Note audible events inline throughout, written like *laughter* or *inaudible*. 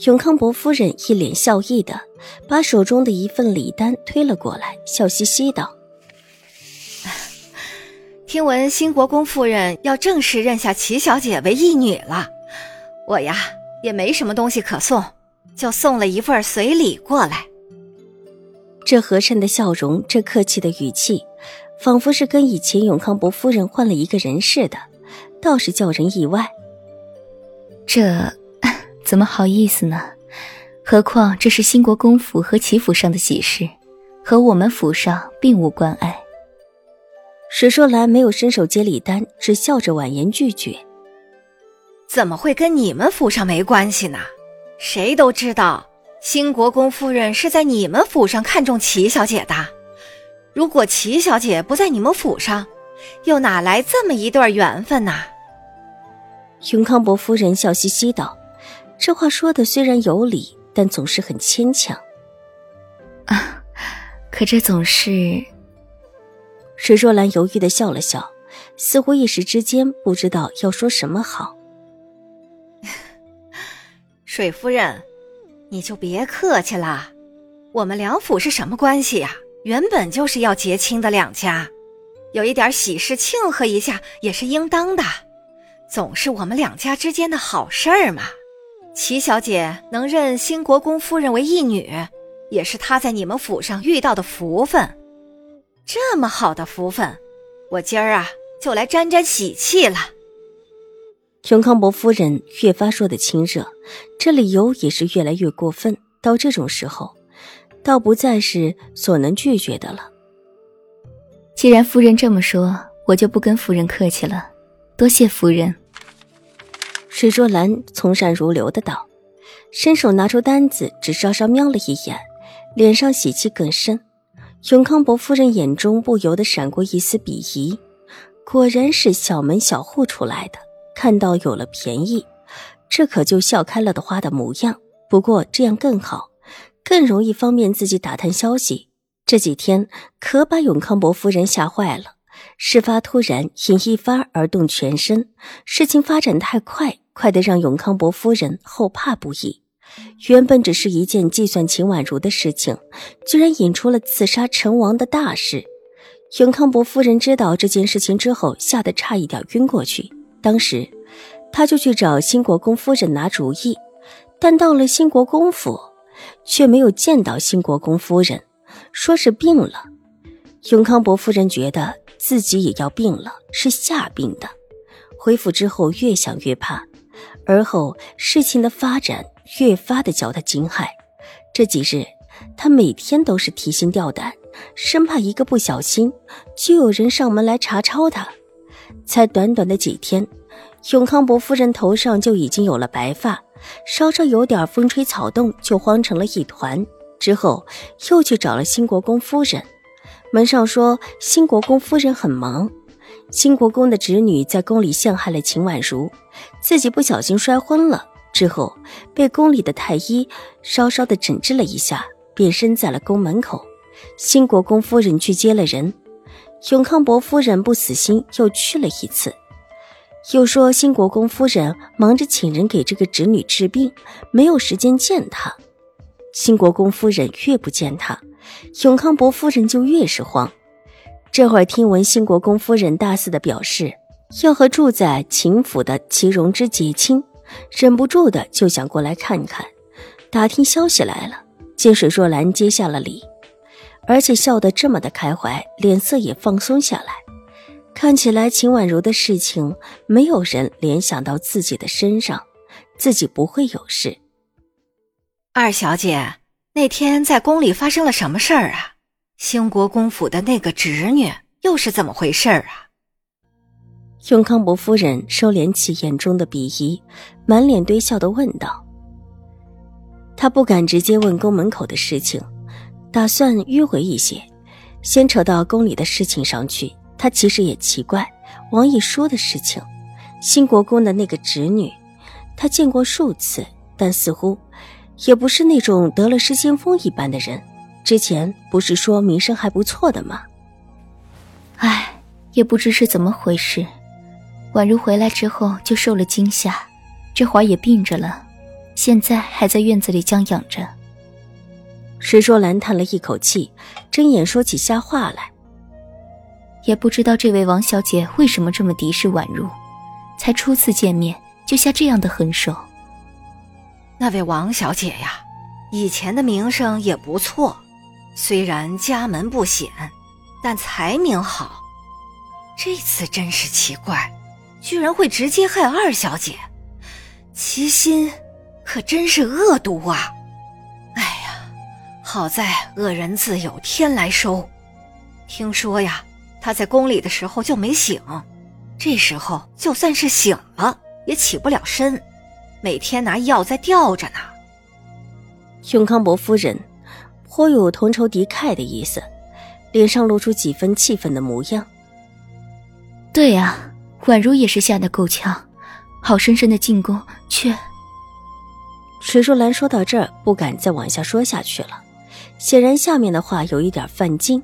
永康伯夫人一脸笑意的把手中的一份礼单推了过来，笑嘻嘻道：“ *laughs* 听闻新国公夫人要正式认下齐小姐为义女了，我呀也没什么东西可送，就送了一份随礼过来。”这和善的笑容，这客气的语气，仿佛是跟以前永康伯夫人换了一个人似的，倒是叫人意外。这。怎么好意思呢？何况这是兴国公府和齐府上的喜事，和我们府上并无关碍。史硕兰没有伸手接礼单，只笑着婉言拒绝。怎么会跟你们府上没关系呢？谁都知道，兴国公夫人是在你们府上看中齐小姐的。如果齐小姐不在你们府上，又哪来这么一段缘分呢？永康伯夫人笑嘻嘻道。这话说的虽然有理，但总是很牵强。啊，可这总是……水若兰犹豫的笑了笑，似乎一时之间不知道要说什么好。*laughs* 水夫人，你就别客气了，我们两府是什么关系呀？原本就是要结亲的两家，有一点喜事庆贺一下也是应当的，总是我们两家之间的好事儿嘛。齐小姐能认新国公夫人为义女，也是她在你们府上遇到的福分。这么好的福分，我今儿啊就来沾沾喜气了。永康伯夫人越发说的亲热，这理由也是越来越过分。到这种时候，倒不再是所能拒绝的了。既然夫人这么说，我就不跟夫人客气了。多谢夫人。水若兰从善如流的道，伸手拿出单子，只稍稍瞄了一眼，脸上喜气更深。永康伯夫人眼中不由得闪过一丝鄙夷，果然是小门小户出来的，看到有了便宜，这可就笑开了的花的模样。不过这样更好，更容易方便自己打探消息。这几天可把永康伯夫人吓坏了，事发突然，引一发而动全身，事情发展太快。快得让永康伯夫人后怕不已。原本只是一件计算秦婉如的事情，居然引出了刺杀成王的大事。永康伯夫人知道这件事情之后，吓得差一点晕过去。当时，他就去找新国公夫人拿主意，但到了新国公府，却没有见到新国公夫人，说是病了。永康伯夫人觉得自己也要病了，是吓病的。回府之后，越想越怕。而后事情的发展越发的叫他惊骇，这几日他每天都是提心吊胆，生怕一个不小心就有人上门来查抄他。才短短的几天，永康伯夫人头上就已经有了白发，稍稍有点风吹草动就慌成了一团。之后又去找了新国公夫人，门上说新国公夫人很忙。新国公的侄女在宫里陷害了秦婉如，自己不小心摔昏了，之后被宫里的太医稍稍的诊治了一下，便身在了宫门口。新国公夫人去接了人，永康伯夫人不死心，又去了一次，又说新国公夫人忙着请人给这个侄女治病，没有时间见她。新国公夫人越不见她，永康伯夫人就越是慌。这会儿听闻兴国公夫人大肆的表示要和住在秦府的齐荣之结亲，忍不住的就想过来看看，打听消息来了。见水若兰接下了礼，而且笑得这么的开怀，脸色也放松下来，看起来秦婉如的事情没有人联想到自己的身上，自己不会有事。二小姐那天在宫里发生了什么事儿啊？兴国公府的那个侄女又是怎么回事儿啊？永康伯夫人收敛起眼中的鄙夷，满脸堆笑的问道：“他不敢直接问宫门口的事情，打算迂回一些，先扯到宫里的事情上去。他其实也奇怪王毅说的事情，兴国公的那个侄女，他见过数次，但似乎也不是那种得了失心疯一般的人。之前不是说名声还不错的吗？唉，也不知是怎么回事，宛如回来之后就受了惊吓，这会儿也病着了，现在还在院子里将养着。石卓兰叹了一口气，睁眼说起瞎话来。也不知道这位王小姐为什么这么敌视宛如，才初次见面就下这样的狠手。那位王小姐呀，以前的名声也不错，虽然家门不显，但才名好。这次真是奇怪，居然会直接害二小姐，其心可真是恶毒啊！哎呀，好在恶人自有天来收。听说呀。他在宫里的时候就没醒，这时候就算是醒了，也起不了身，每天拿药在吊着呢。永康伯夫人颇有同仇敌忾的意思，脸上露出几分气愤的模样。对呀，宛如也是吓得够呛，好生生的进宫，却……水若兰说到这儿，不敢再往下说下去了，显然下面的话有一点犯禁。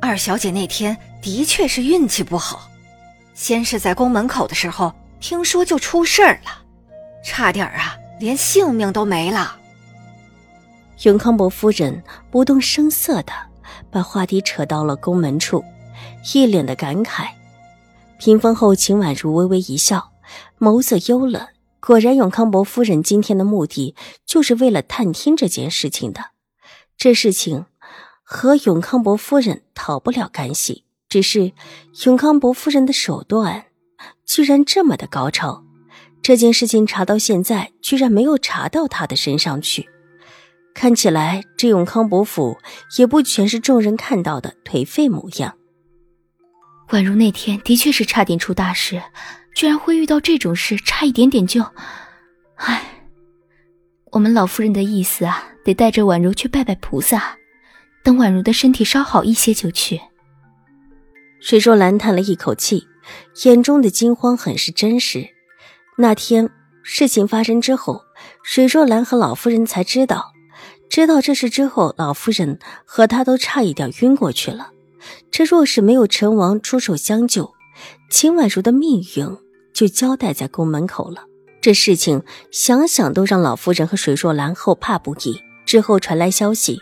二小姐那天的确是运气不好，先是在宫门口的时候听说就出事儿了，差点啊连性命都没了。永康伯夫人不动声色的把话题扯到了宫门处，一脸的感慨。屏风后，秦婉如微微一笑，眸色幽冷。果然，永康伯夫人今天的目的就是为了探听这件事情的，这事情。和永康伯夫人讨不了干系，只是永康伯夫人的手段居然这么的高超，这件事情查到现在居然没有查到他的身上去，看起来这永康伯府也不全是众人看到的颓废模样。宛如那天的确是差点出大事，居然会遇到这种事，差一点点就……唉，我们老夫人的意思啊，得带着宛如去拜拜菩萨。等宛如的身体稍好一些就去。水若兰叹了一口气，眼中的惊慌很是真实。那天事情发生之后，水若兰和老夫人才知道，知道这事之后，老夫人和她都差一点晕过去了。这若是没有陈王出手相救，秦婉如的命运就交代在宫门口了。这事情想想都让老夫人和水若兰后怕不已。之后传来消息。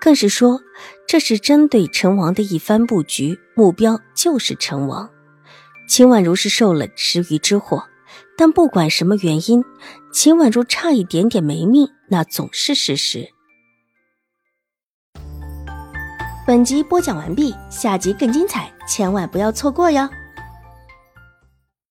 更是说，这是针对陈王的一番布局，目标就是陈王。秦婉如是受了池鱼之祸，但不管什么原因，秦婉如差一点点没命，那总是事实。本集播讲完毕，下集更精彩，千万不要错过哟。